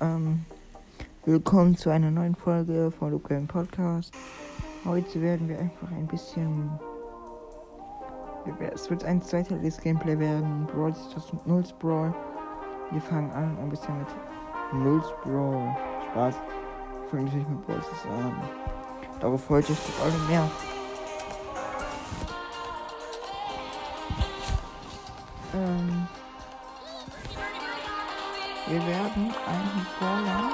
Ähm, willkommen zu einer neuen Folge von Luke Podcast. Heute werden wir einfach ein bisschen. Es wird ein zweiteiliges Gameplay werden. Brawl Stars und Nulls Brawl. Wir fangen an ein bisschen mit Nulls Brawl. Spaß. Wir fangen natürlich mit Brawl Stars an. Darauf freut euch vor allem mehr. Ähm. Wir werden einen Brawler.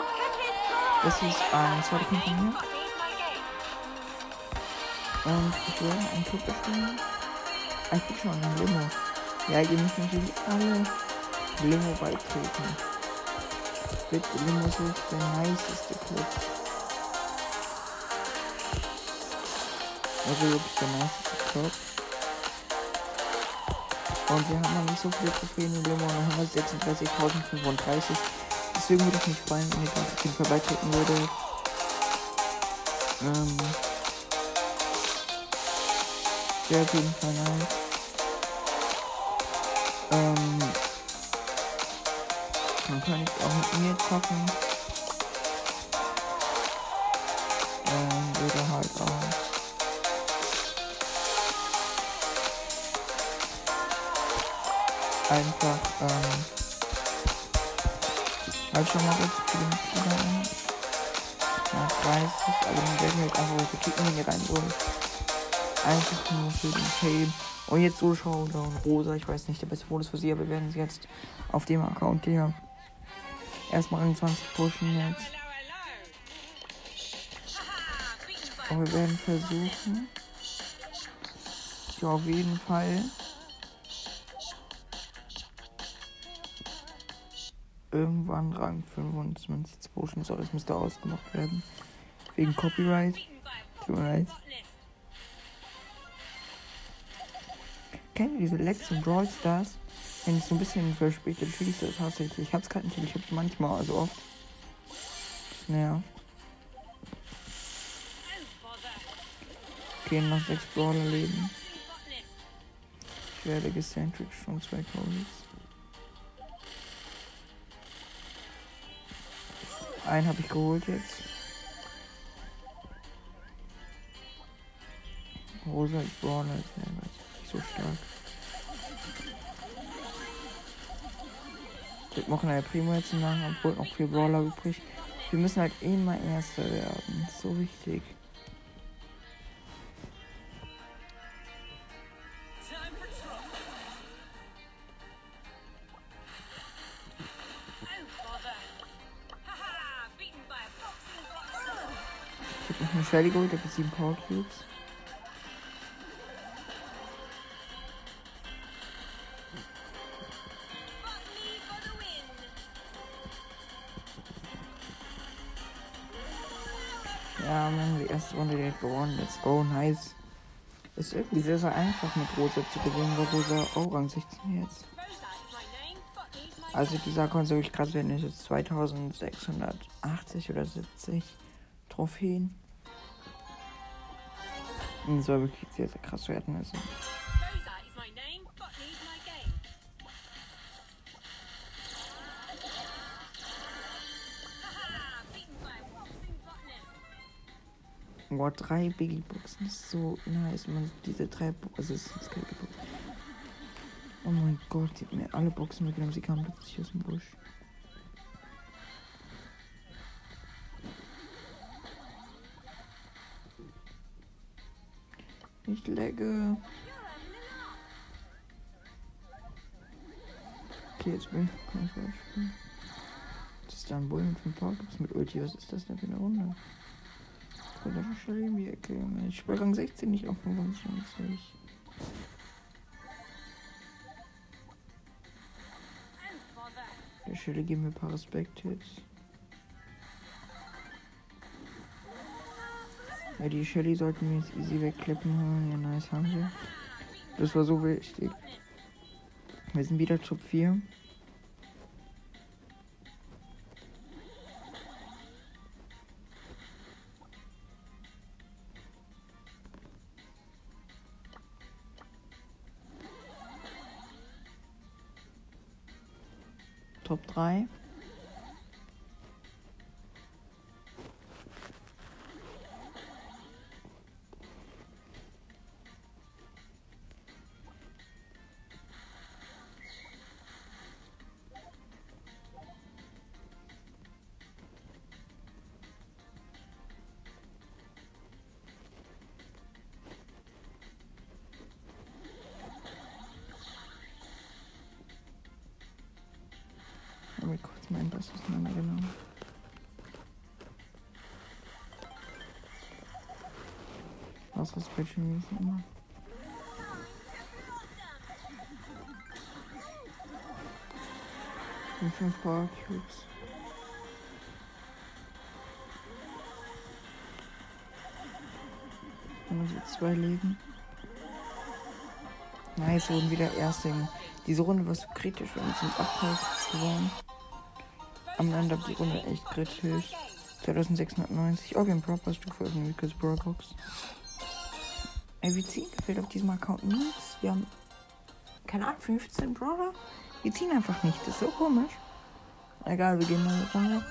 Das ist ein zweiter von mir. Und ich will einen Club bestimmen. Ich bin schon ein Limo. Ja, ihr müsst natürlich alle Limo beitreten. Bitte, Limo ist der niceste Club. Also wirklich der niceste Club. Und wir haben noch nicht so viele Trophäen in Limo, noch 136.035. Deswegen würde ich mich freuen, wenn ihr auf jeden Fall beitreten würde. Ähm. Wäre auf jeden Fall nice. Ähm. Man kann auch mit mir zocken. Einfach ähm, halt schon mal kurz für den Mitglieder ein. Ja, 30, also dann werden wir jetzt einfach unsere Kicken hier rein und einfach nur für den Fame. Und jetzt so Showdown Rosa, ich weiß nicht, der beste Modus für sie, aber wir werden sie jetzt auf dem Account hier erstmal in 20 pushen jetzt. Und wir werden versuchen, hier auf jeden Fall irgendwann Rang 25 Potions, aber das müsste ausgemacht werden. Wegen Copyright. Tut mir leid. Kennt ihr diese Lex und Brawl Stars? Wenn ich so ein bisschen verspätet schließe, das hasse ich. Ich hab's gerade natürlich, ich hab's manchmal, also oft. Das nervt. Okay, noch sechs Brawler leben. Ich werde gecentric schon zwei Codes. Einen habe ich geholt jetzt. Rosa ist Brawler ist nicht so stark. Ich machen eine Primo jetzt machen, obwohl noch vier Brawler übrig. Wir müssen halt immer Erster werden. So wichtig. Ich Shelly geholt, ich hab 7 Power Cubes. Ja, man, die erste Runde direkt gewonnen. Let's go, nice. Ist irgendwie sehr, sehr einfach mit Rosa zu gewinnen, weil Rosa auch Rang 16 jetzt. Also dieser soll ich krass werden, ist jetzt 2680 oder 70 Trophäen. Und soll wirklich sehr, sehr krass werden. Also. Boah, drei Biggie Boxen ist so nice. Man diese drei Boxen. Also es ist keine Box. Oh mein Gott, die hat mir alle Boxen mitgenommen. Sie kam plötzlich aus dem Busch. Ich legge. Okay, jetzt bin ich. Kann ich spielen. Das ist da ein Bullen von Powerclips mit Ulti. Was ist das denn für eine Runde? Oder schon in die Ecke, Junge. Ich spiele Rang 16 nicht auf 25. Der Schelle geben mir ein paar Respekt-Hits. Ja, die Shelly sollten wir jetzt easy wegklippen holen. Ja, nice haben wir. Das war so wichtig. Wir sind wieder Top 4. Top 3. ersten Enders auseinandergenommen. Was was Special News immer. Und fünf Power Cubes. Und so zwei Leben. Nice, wurden wieder Erste. Diese Runde war so kritisch, wir sind 8 Cubes geworden. Am Ende die Runde echt kritisch. 2690. Oh, wir haben Proper Stufe Brawlbox. Ey, wir ziehen gefällt auf diesem Account nichts. Wir haben, keine Ahnung, 15 Brawler. Wir ziehen einfach nicht. Das ist so komisch. Egal, wir gehen mal rein.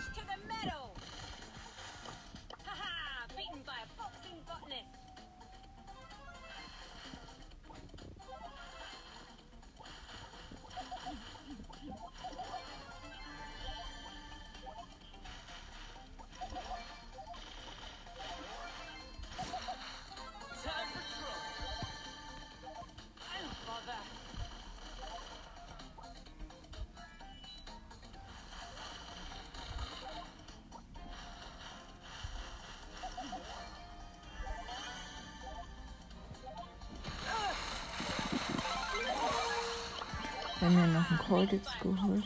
Coldix geholt.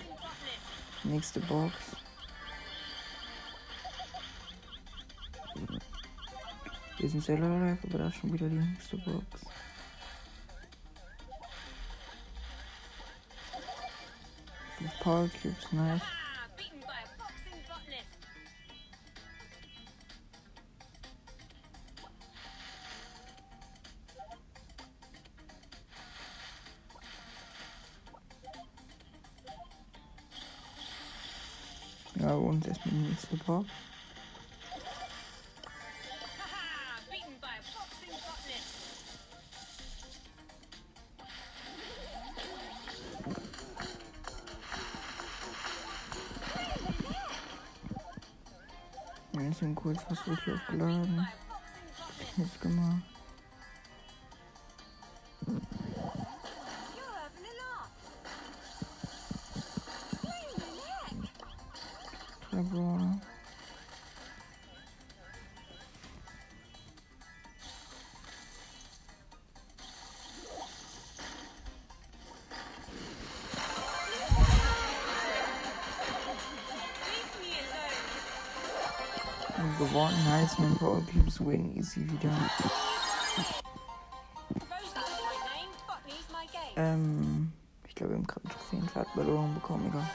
Nächste Box. Wir sind sehr live, aber da ist schon wieder die nächste Box. Power Cubes, nice. Botanist. Wir sind kurz fast wirklich aufgeladen. By a boxing botanist. Jetzt gemacht. Gewonnen heißt mein Power Cubes win easy wieder. Ähm, ich glaube, wir haben gerade eine Trophäenfahrtbelohnung bekommen, egal.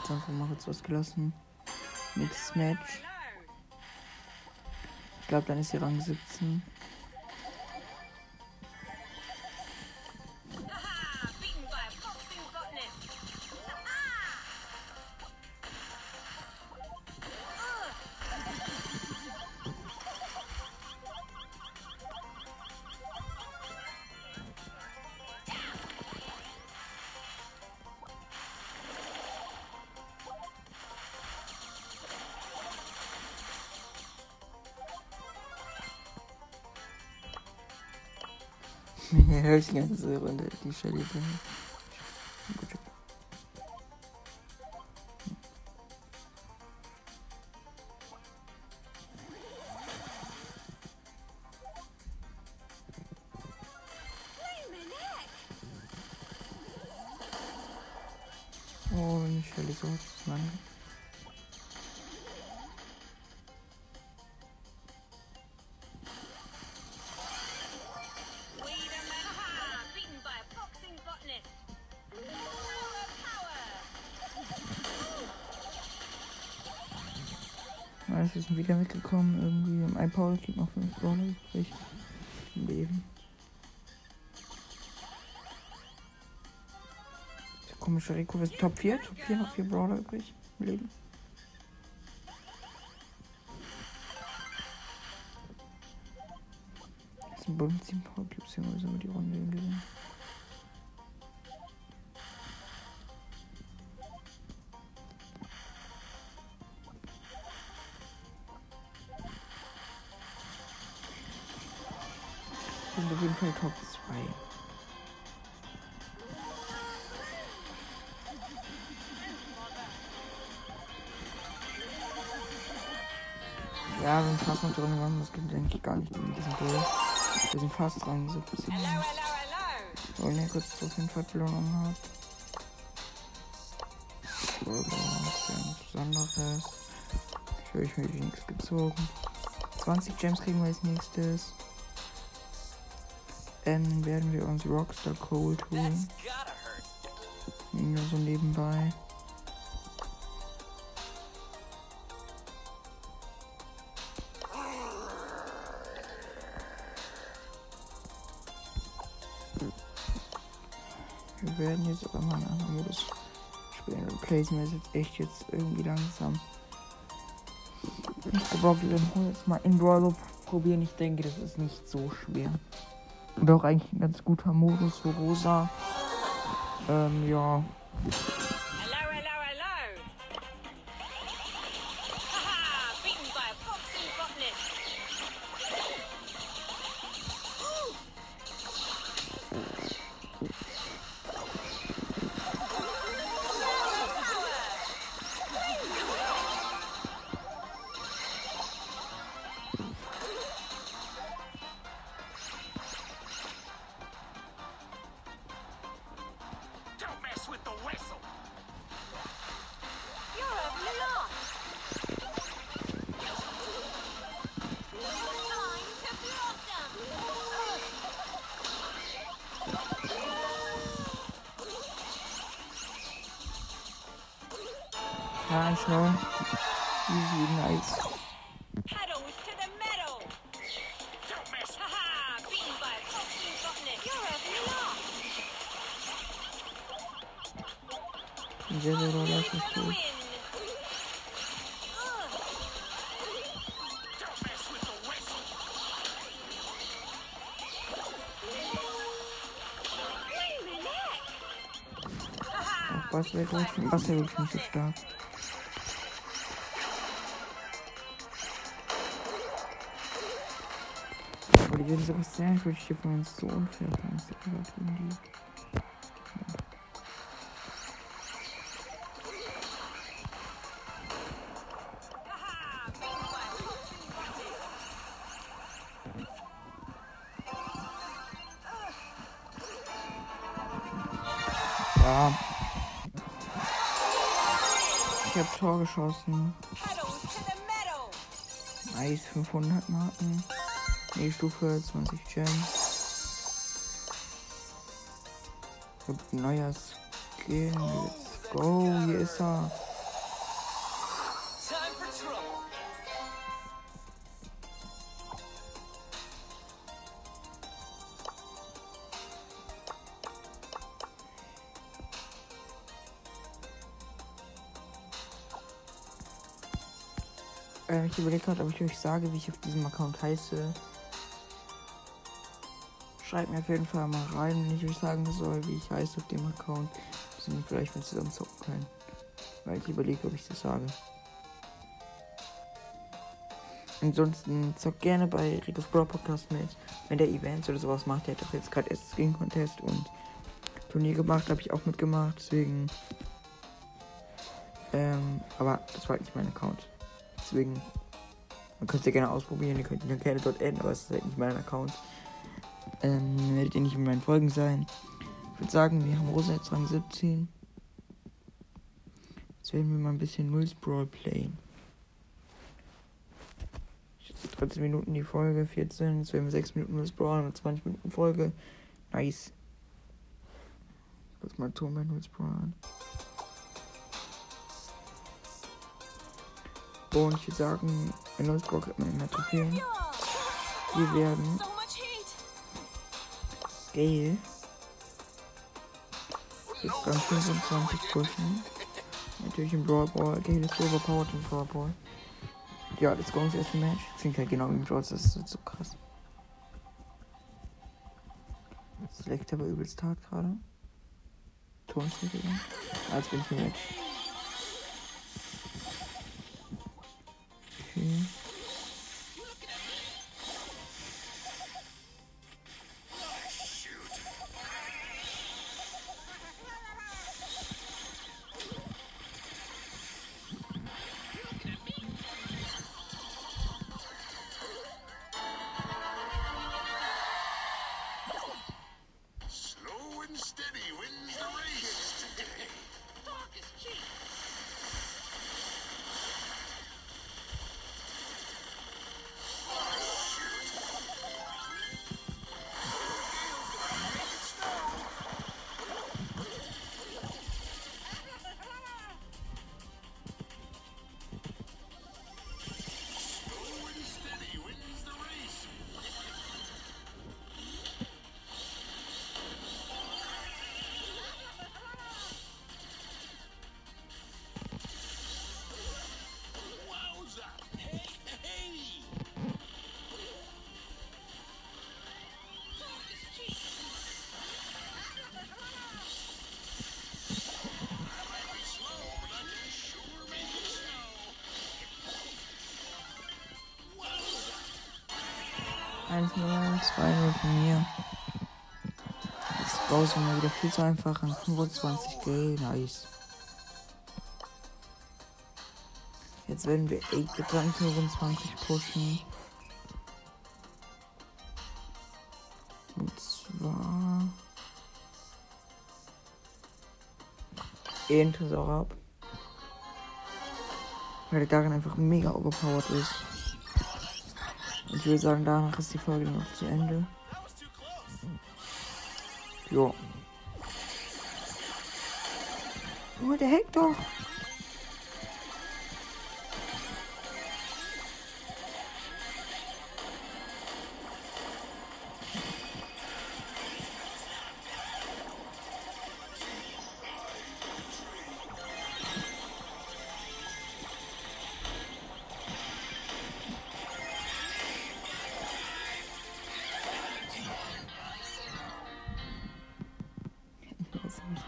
Jetzt einfach mal kurz was gelassen. Nächstes Match. Ich glaube, dann ist sie Rang 17. höre ich die ganze Runde die Shelly drin. Wieder mitgekommen. Irgendwie im iPower Cube noch 5 Brawler übrig. Leben. Der komische Rico ist Top 4. Top 4 noch 4 Brawler übrig. im Leben. Das sind Bullen 7 Power Cubes. Hier müssen wir die Runde gewinnen. jeden Fall Top 2. Ja, wir sind fast noch drin geworden. Das geht, denke ich, gar nicht mit diesem Duell. Wir sind fast dran. 17. Oh ne, kurz das Hinfahrtbelohnung hat. Aber ja nichts Besonderes. Ich höre, ich mir nichts gezogen. 20 Gems kriegen wir als nächstes. Dann werden wir uns Rockstar Cold holen. Nur so nebenbei. Wir werden jetzt aber mal einen anderen Modus spielen. Placement ist jetzt echt jetzt irgendwie langsam. Ich glaube, wir werden jetzt mal in Brawler probieren. Ich denke, das ist nicht so schwer. Und auch eigentlich ein ganz guter Modus für Rosa. Ähm, ja. Ja, schau. Easy, nice. Paddles to the meadow. Don't mess. Haha, beaten by a boxing botanist. You're a lot. Sehr, sehr doll Win das ist for the gut. win. Don't mess with the whistle. Wait a minute. Haha, Was wäre wirklich, was wäre wirklich nicht so stark. Die werden sogar Sandwich hier von uns so unfair. von uns. Ja. Ich hab Tor geschossen. Nice, 500 Marken. Nee, Stufe 20 Gems. Ich hab ein neuer Skin. Let's go. Hier ist er. Time for trouble. Ähm, ich überlege gerade, ob ich euch sage, wie ich auf diesem Account heiße. Schreibt mir auf jeden Fall mal rein, wenn ich euch sagen soll, wie ich heiße auf dem Account. Dass wir vielleicht mal zusammen zocken können. Weil ich überlege, ob ich das sage. Ansonsten zockt gerne bei Rico's Brawl Podcast mit. Wenn der Events oder sowas macht, der hat doch jetzt gerade erst Skin Contest und Turnier gemacht, habe ich auch mitgemacht. Deswegen. Ähm, aber das war halt nicht mein Account. Deswegen, man könnt es ja gerne ausprobieren, ihr könnt ihn ja gerne dort adden, aber es ist halt nicht mein Account. Ähm, werdet ihr nicht in meinen Folgen sein. Ich würde sagen, wir haben Rosa jetzt Rang 17. Jetzt werden wir mal ein bisschen Nulls Brawl playen. Jetzt 13 Minuten die Folge, 14, jetzt werden wir 6 Minuten Nulls Brawl und 20 Minuten Folge. Nice. Lass mal Ton bei Nulls Brawl an. Und ich würde sagen, in Nulls Brawl kriegt man immer Trophäen. Wir werden. Gale bis Rang 25 pushen. Natürlich im Brawl Ball. Gale ist overpowered im Brawl Ball. Ja, let's go ins erste Match. Klingt halt genau wie im Brawl, das ist so krass. Das leckt aber übelst hart gerade. Ton ist nicht gegangen. Jetzt bin ich im Match. 1-0, 2-0 von mir. Jetzt brauchst du mal wieder viel zu einfach an 25G. Nice. Jetzt werden wir 8 an 25 pushen. Und zwar. Auch ab. Weil der darin einfach mega overpowered ist. Ich würde sagen, danach ist die Folge noch zu Ende. Jo. Junge, der hackt doch.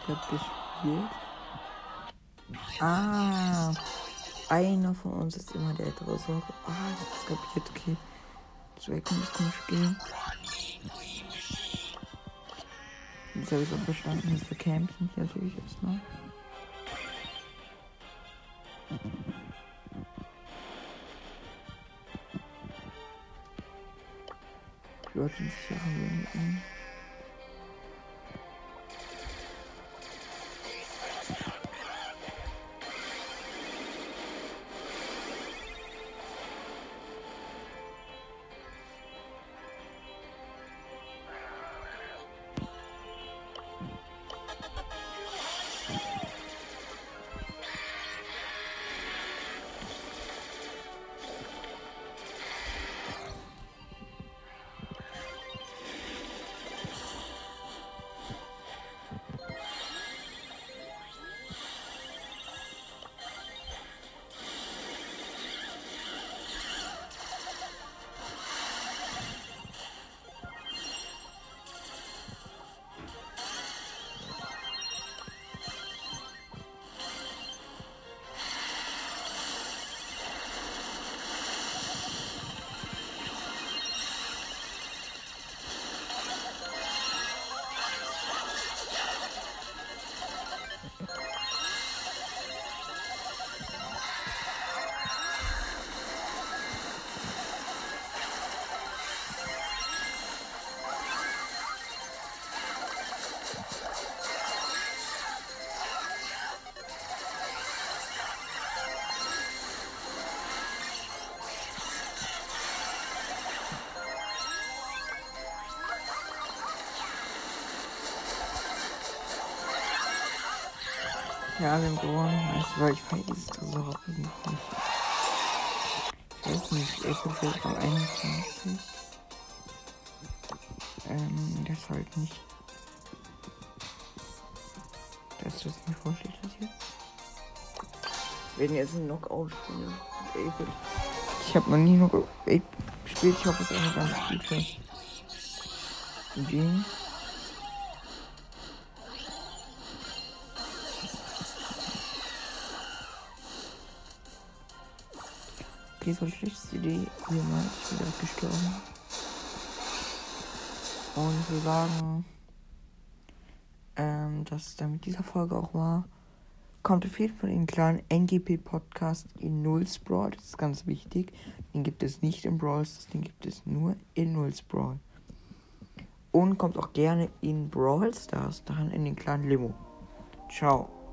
Gerade gespielt? Ah, einer von uns ist immer der ältere Sohn. Ah, das kapiert, okay. Kann das komisch gehen. Jetzt habe ich auch verstanden, dass wir campen hier natürlich erstmal. Leute sind sicher Ja, wir haben gewonnen. Also, weil ich feiere dieses Tresor auch nicht. Ich weiß nicht, Echo fällt auf 21. Ähm, das halt nicht. Das, ich mir vorstelle, das jetzt. Wir werden jetzt ein Knockout spielen. David. Ich habe noch nie Knockout gespielt. Ich hoffe, es ist eine ganz gute Idee. Okay, so schlechteste Idee. Jemals wieder gestorben. Und ich will sagen, ähm, dass es dann mit dieser Folge auch war. Kommt auf jeden Fall in den kleinen NGP Podcast in Nulls Brawl. Das ist ganz wichtig. Den gibt es nicht in Brawl Stars, den gibt es nur in Nulls Brawl. Und kommt auch gerne in Brawl Stars, dann in den kleinen Limo. Ciao.